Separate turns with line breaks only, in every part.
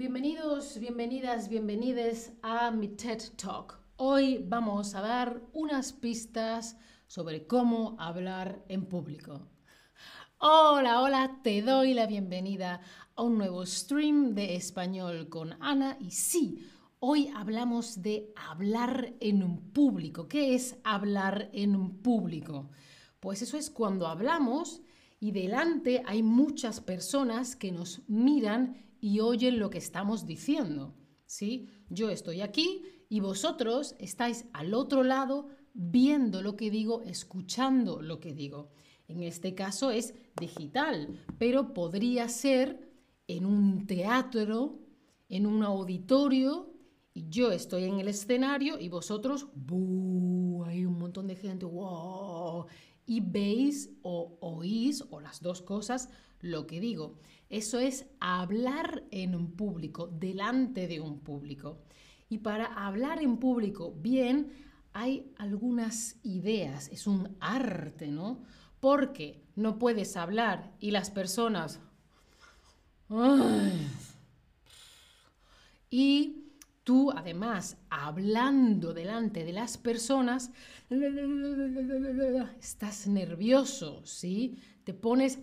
Bienvenidos, bienvenidas, bienvenides a mi TED Talk. Hoy vamos a dar unas pistas sobre cómo hablar en público. Hola, hola, te doy la bienvenida a un nuevo stream de español con Ana y sí, hoy hablamos de hablar en un público. ¿Qué es hablar en un público? Pues eso es cuando hablamos y delante hay muchas personas que nos miran y oyen lo que estamos diciendo. ¿sí? Yo estoy aquí y vosotros estáis al otro lado viendo lo que digo, escuchando lo que digo. En este caso es digital, pero podría ser en un teatro, en un auditorio, y yo estoy en el escenario y vosotros, hay un montón de gente, ¡wow! Y veis o oís, o las dos cosas, lo que digo. Eso es hablar en un público, delante de un público. Y para hablar en público bien, hay algunas ideas, es un arte, ¿no? Porque no puedes hablar y las personas... Y tú, además, hablando delante de las personas, estás nervioso, ¿sí? Te pones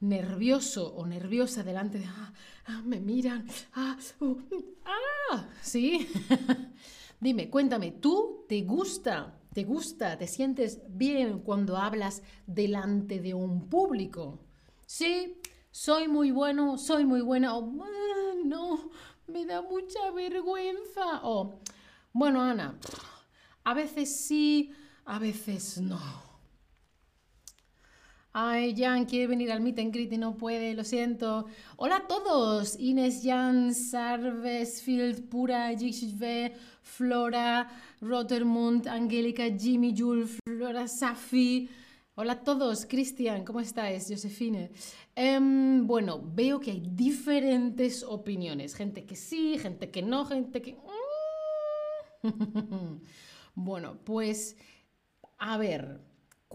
nervioso o nerviosa delante de, ah, ah me miran, ah, uh, ah, ¿sí? Dime, cuéntame, ¿tú te gusta, te gusta, te sientes bien cuando hablas delante de un público? Sí, soy muy bueno, soy muy buena, o no, me da mucha vergüenza, o bueno, Ana, a veces sí, a veces no. Ay, Jan quiere venir al meet and y no puede, lo siento. Hola a todos. Ines, Jan, Sarvesfield, Pura, Jixve, Flora, Rotermund, Angélica, Jimmy, Jules, Flora, Safi. Hola a todos. Cristian, ¿cómo estáis? Josefine. Em, bueno, veo que hay diferentes opiniones. Gente que sí, gente que no, gente que... bueno, pues a ver,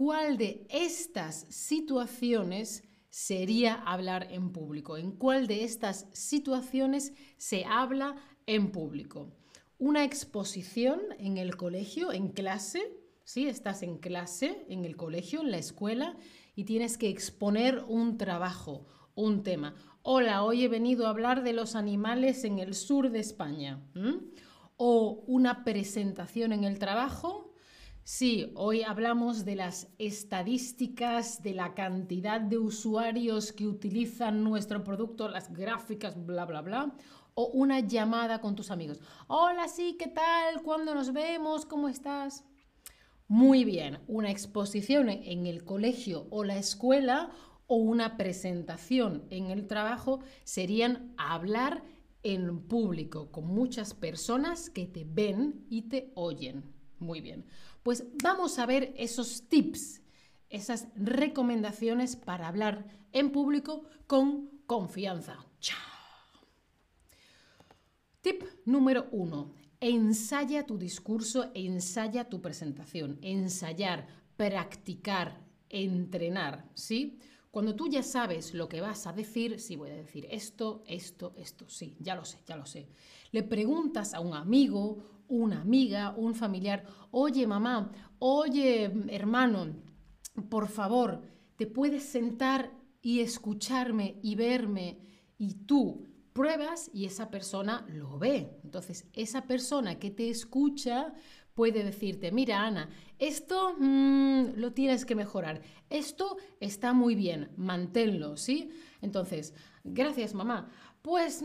¿Cuál de estas situaciones sería hablar en público? ¿En cuál de estas situaciones se habla en público? Una exposición en el colegio, en clase, ¿sí? Estás en clase, en el colegio, en la escuela, y tienes que exponer un trabajo, un tema. Hola, hoy he venido a hablar de los animales en el sur de España. O una presentación en el trabajo, Sí, hoy hablamos de las estadísticas, de la cantidad de usuarios que utilizan nuestro producto, las gráficas, bla, bla, bla. O una llamada con tus amigos. Hola, sí, ¿qué tal? ¿Cuándo nos vemos? ¿Cómo estás? Muy bien, una exposición en el colegio o la escuela o una presentación en el trabajo serían hablar en público con muchas personas que te ven y te oyen. Muy bien. Pues vamos a ver esos tips, esas recomendaciones para hablar en público con confianza. Tip número uno. Ensaya tu discurso, ensaya tu presentación. Ensayar, practicar, entrenar, ¿sí? Cuando tú ya sabes lo que vas a decir, sí voy a decir esto, esto, esto, sí, ya lo sé, ya lo sé. Le preguntas a un amigo una amiga, un familiar, oye mamá, oye hermano, por favor, te puedes sentar y escucharme y verme y tú pruebas y esa persona lo ve. Entonces, esa persona que te escucha puede decirte, mira Ana, esto mm, lo tienes que mejorar, esto está muy bien, manténlo, ¿sí? Entonces, gracias mamá. Pues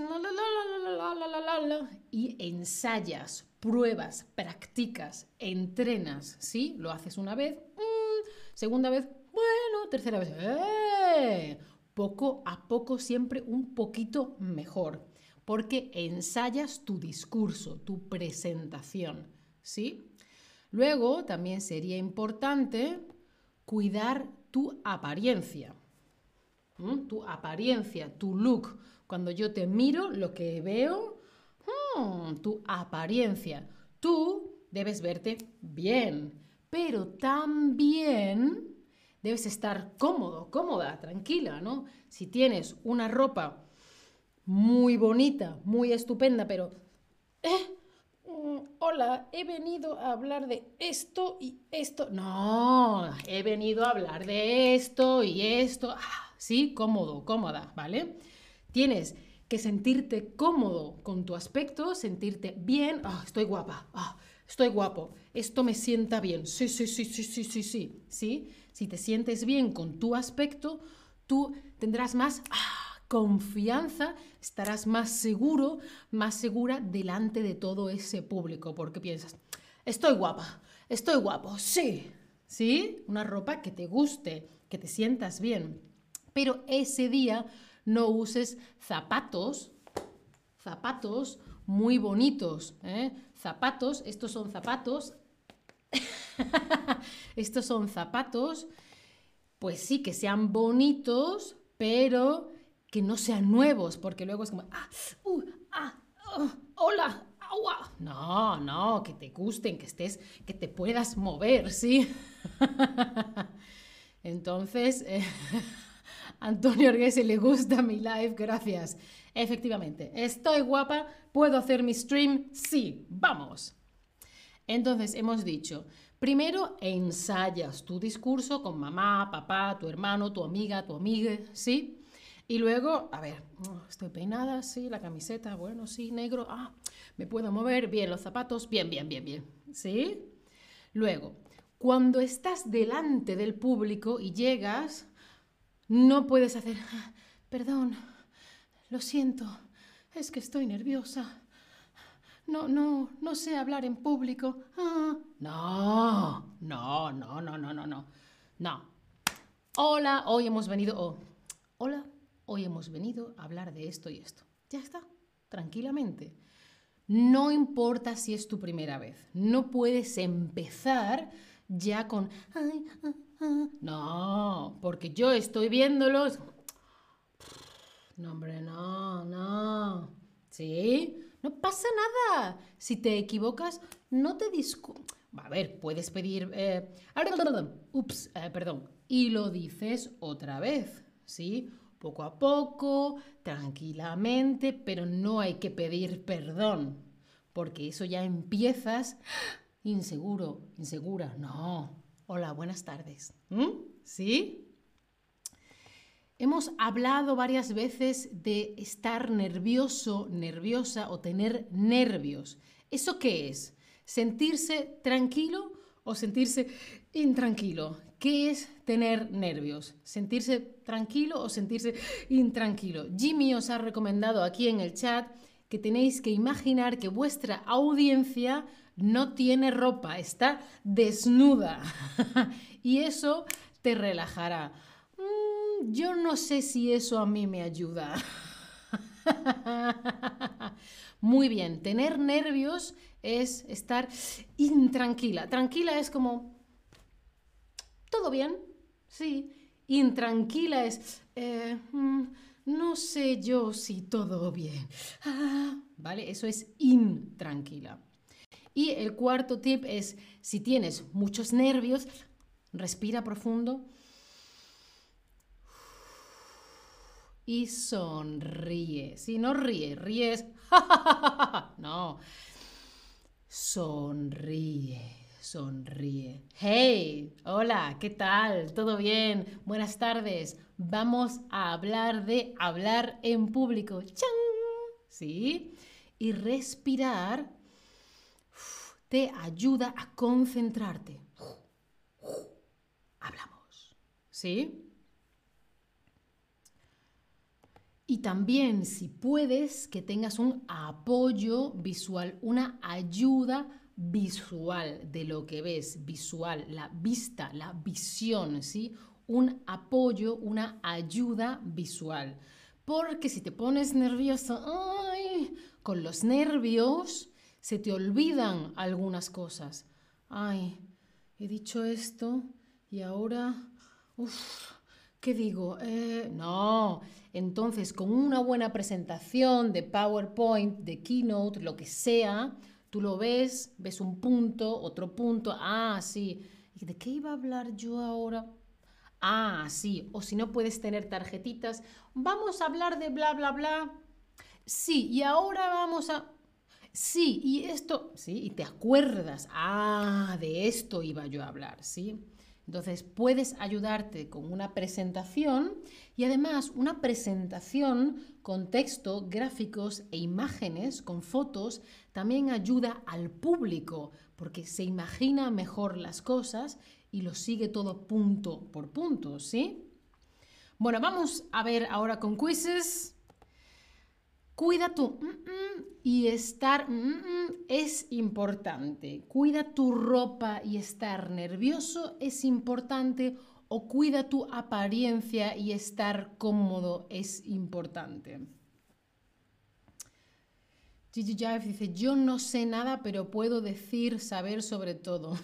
y ensayas, pruebas, practicas, entrenas, ¿sí? Lo haces una vez, mm, segunda vez, bueno, tercera vez, ¡eh! Poco a poco siempre un poquito mejor, porque ensayas tu discurso, tu presentación, ¿sí? Luego también sería importante cuidar tu apariencia, tu apariencia, tu look cuando yo te miro, lo que veo, hmm, tu apariencia. Tú debes verte bien, pero también debes estar cómodo, cómoda, tranquila, ¿no? Si tienes una ropa muy bonita, muy estupenda, pero... ¿eh? Mm, hola, he venido a hablar de esto y esto. No, he venido a hablar de esto y esto. Ah, sí, cómodo, cómoda, ¿vale? Tienes que sentirte cómodo con tu aspecto, sentirte bien. Ah, estoy guapa. Ah, estoy guapo. Esto me sienta bien. Sí, sí, sí, sí, sí, sí, sí. ¿Sí? Si te sientes bien con tu aspecto, tú tendrás más ah, confianza, estarás más seguro, más segura delante de todo ese público, porque piensas, estoy guapa, estoy guapo, sí, ¿sí? Una ropa que te guste, que te sientas bien. Pero ese día no uses zapatos, zapatos muy bonitos, ¿eh? Zapatos, estos son zapatos, estos son zapatos, pues sí, que sean bonitos, pero que no sean nuevos, porque luego es como, ah, uh, ah, oh, hola, agua. No, no, que te gusten, que estés, que te puedas mover, ¿sí? Entonces, eh, Antonio Orguese le gusta mi live, gracias. Efectivamente, estoy guapa, puedo hacer mi stream, sí, vamos. Entonces, hemos dicho, primero ensayas tu discurso con mamá, papá, tu hermano, tu amiga, tu amiga, ¿sí? Y luego, a ver, estoy peinada, sí, la camiseta, bueno, sí, negro, ah, me puedo mover, bien, los zapatos, bien, bien, bien, bien, ¿sí? Luego, cuando estás delante del público y llegas, no puedes hacer, ah, perdón, lo siento, es que estoy nerviosa. No, no, no sé hablar en público. Ah, no, no, no, no, no, no, no. No. Hola, hoy hemos venido. Hola, hoy hemos venido a hablar de esto y esto. Ya está, tranquilamente. No importa si es tu primera vez, no puedes empezar ya con... Ah, ah". No, porque yo estoy viéndolos... No, hombre, no, no. ¿Sí? No pasa nada. Si te equivocas, no te discu... A ver, puedes pedir... Eh... Ups, eh, perdón. Y lo dices otra vez, ¿sí? poco a poco, tranquilamente, pero no hay que pedir perdón, porque eso ya empiezas inseguro, insegura. No. Hola, buenas tardes. ¿Mm? ¿Sí? Hemos hablado varias veces de estar nervioso, nerviosa o tener nervios. ¿Eso qué es? ¿Sentirse tranquilo o sentirse intranquilo? ¿Qué es tener nervios? ¿Sentirse tranquilo o sentirse intranquilo? Jimmy os ha recomendado aquí en el chat que tenéis que imaginar que vuestra audiencia no tiene ropa, está desnuda. y eso te relajará. Yo no sé si eso a mí me ayuda. Muy bien, tener nervios es estar intranquila. Tranquila es como, ¿Todo bien? Sí. Intranquila es, eh, mm, no sé yo si todo bien. Ah, ¿Vale? Eso es intranquila. Y el cuarto tip es, si tienes muchos nervios, respira profundo y sonríe. Si no ríe, ríes. no. Sonríe sonríe. Hey, hola, ¿qué tal? ¿Todo bien? Buenas tardes. Vamos a hablar de hablar en público. ¡Chan! ¿Sí? Y respirar te ayuda a concentrarte. Hablamos. ¿Sí? Y también, si puedes, que tengas un apoyo visual, una ayuda visual de lo que ves, visual, la vista, la visión, ¿sí? Un apoyo, una ayuda visual. Porque si te pones nervioso, ay, con los nervios se te olvidan algunas cosas. Ay, he dicho esto y ahora, ¿qué digo? Eh, no, entonces con una buena presentación de PowerPoint, de Keynote, lo que sea, Tú lo ves, ves un punto, otro punto, ah, sí. ¿De qué iba a hablar yo ahora? Ah, sí. O si no puedes tener tarjetitas, vamos a hablar de bla, bla, bla. Sí, y ahora vamos a... Sí, y esto, sí, y te acuerdas, ah, de esto iba yo a hablar, ¿sí? Entonces puedes ayudarte con una presentación y además una presentación con texto, gráficos e imágenes, con fotos, también ayuda al público porque se imagina mejor las cosas y lo sigue todo punto por punto, ¿sí? Bueno, vamos a ver ahora con quizzes. Cuida tu y estar es importante. Cuida tu ropa y estar nervioso es importante. O cuida tu apariencia y estar cómodo es importante. Gigi Jive dice, yo no sé nada, pero puedo decir saber sobre todo.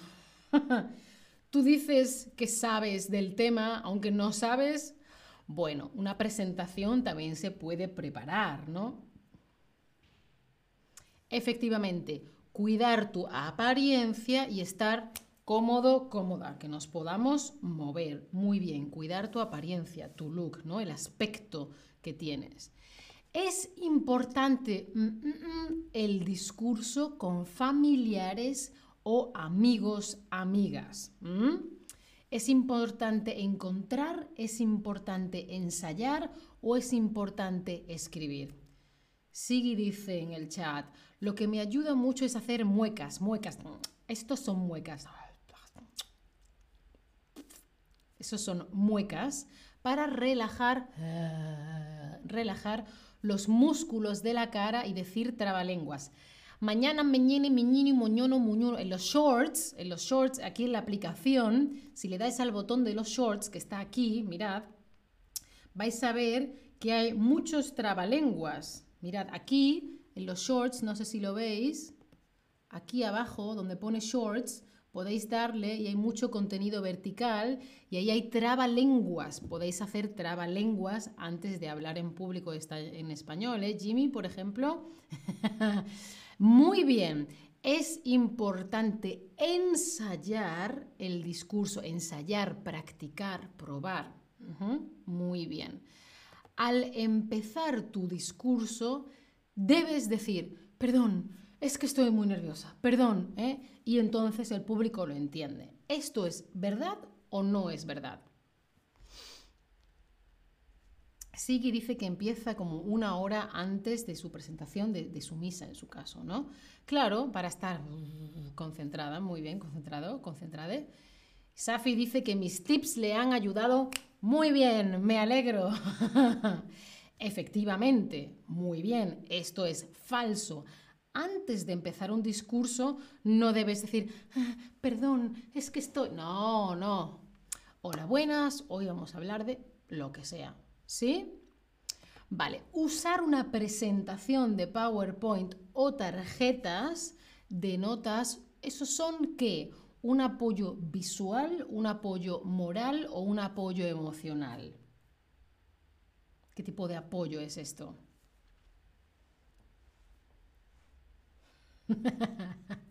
Tú dices que sabes del tema, aunque no sabes, bueno, una presentación también se puede preparar, ¿no? Efectivamente, cuidar tu apariencia y estar cómodo, cómoda, que nos podamos mover. Muy bien, cuidar tu apariencia, tu look, ¿no? El aspecto que tienes. Es importante mm, mm, mm, el discurso con familiares o amigos, amigas. ¿Es importante encontrar? ¿Es importante ensayar? ¿O es importante escribir? Sigui dice en el chat, lo que me ayuda mucho es hacer muecas, muecas. Estos son muecas. Esos son muecas para relajar, relajar los músculos de la cara y decir trabalenguas mañana, meñini, miñini, moñono, muñono. En los shorts, en los shorts, aquí en la aplicación, si le dais al botón de los shorts que está aquí, mirad, vais a ver que hay muchos trabalenguas. Mirad, aquí en los shorts, no sé si lo veis, aquí abajo donde pone shorts, podéis darle y hay mucho contenido vertical y ahí hay trabalenguas. Podéis hacer trabalenguas antes de hablar en público en español. ¿eh? Jimmy, por ejemplo. Muy bien, es importante ensayar el discurso, ensayar, practicar, probar. Muy bien. Al empezar tu discurso, debes decir, perdón, es que estoy muy nerviosa, perdón, ¿eh? y entonces el público lo entiende. ¿Esto es verdad o no es verdad? Sigui dice que empieza como una hora antes de su presentación, de, su misa en su caso, ¿no? Claro, para estar concentrada, muy bien, concentrado, concentrada. Safi dice que mis tips le han ayudado muy bien, me alegro. Efectivamente, muy bien, esto es falso. Antes de empezar un discurso, no debes decir, ah, perdón, es que estoy... No, no. Hola, buenas, hoy vamos a hablar de lo que sea. ¿Sí? Vale, usar una presentación de PowerPoint o tarjetas de notas, ¿esos son qué? ¿Un apoyo visual, un apoyo moral o un apoyo emocional? ¿Qué tipo de apoyo es esto?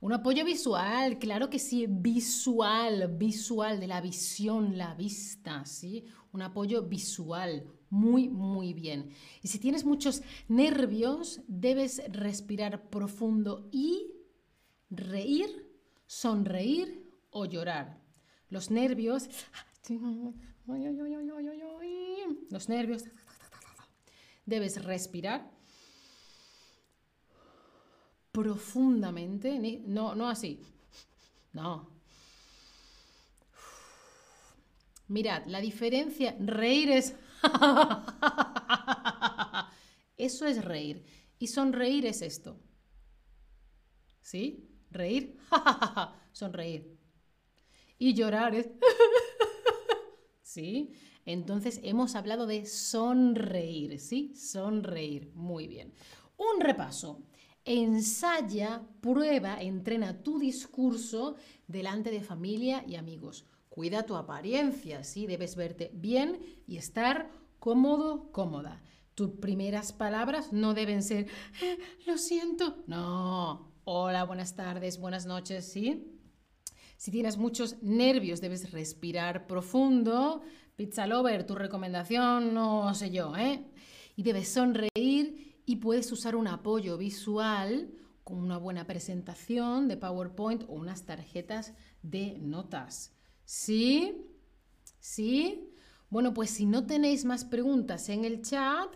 Un apoyo visual, claro que sí, visual, visual, de la visión, la vista, ¿sí? Un apoyo visual, muy, muy bien. Y si tienes muchos nervios, debes respirar profundo y reír, sonreír o llorar. Los nervios, los nervios, debes respirar profundamente, no, no así, no. Mirad, la diferencia, reír es... Eso es reír. Y sonreír es esto. ¿Sí? Reír, sonreír. Y llorar es... ¿Sí? Entonces hemos hablado de sonreír, ¿sí? Sonreír. Muy bien. Un repaso ensaya, prueba, entrena tu discurso delante de familia y amigos. Cuida tu apariencia, ¿sí? Debes verte bien y estar cómodo, cómoda. Tus primeras palabras no deben ser, eh, lo siento. No, hola, buenas tardes, buenas noches, ¿sí? Si tienes muchos nervios, debes respirar profundo. Pizza Lover, tu recomendación, no sé yo, ¿eh? y debes sonreír y puedes usar un apoyo visual con una buena presentación de PowerPoint o unas tarjetas de notas. ¿Sí? ¿Sí? Bueno, pues si no tenéis más preguntas en el chat,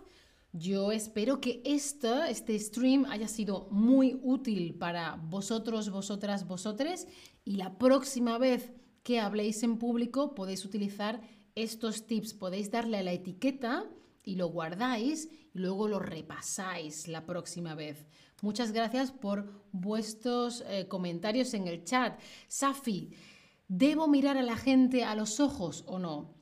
yo espero que este, este stream haya sido muy útil para vosotros, vosotras, vosotres y la próxima vez que habléis en público podéis utilizar estos tips, podéis darle a la etiqueta y lo guardáis y luego lo repasáis la próxima vez. Muchas gracias por vuestros eh, comentarios en el chat. Safi, ¿debo mirar a la gente a los ojos o no?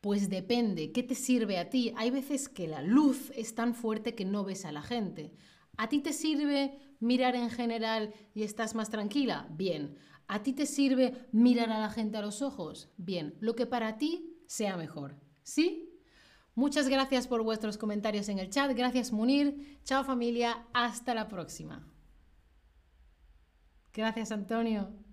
Pues depende, ¿qué te sirve a ti? Hay veces que la luz es tan fuerte que no ves a la gente. ¿A ti te sirve mirar en general y estás más tranquila? Bien. ¿A ti te sirve mirar a la gente a los ojos? Bien. Lo que para ti sea mejor. ¿Sí? Muchas gracias por vuestros comentarios en el chat. Gracias Munir. Chao familia. Hasta la próxima. Gracias Antonio.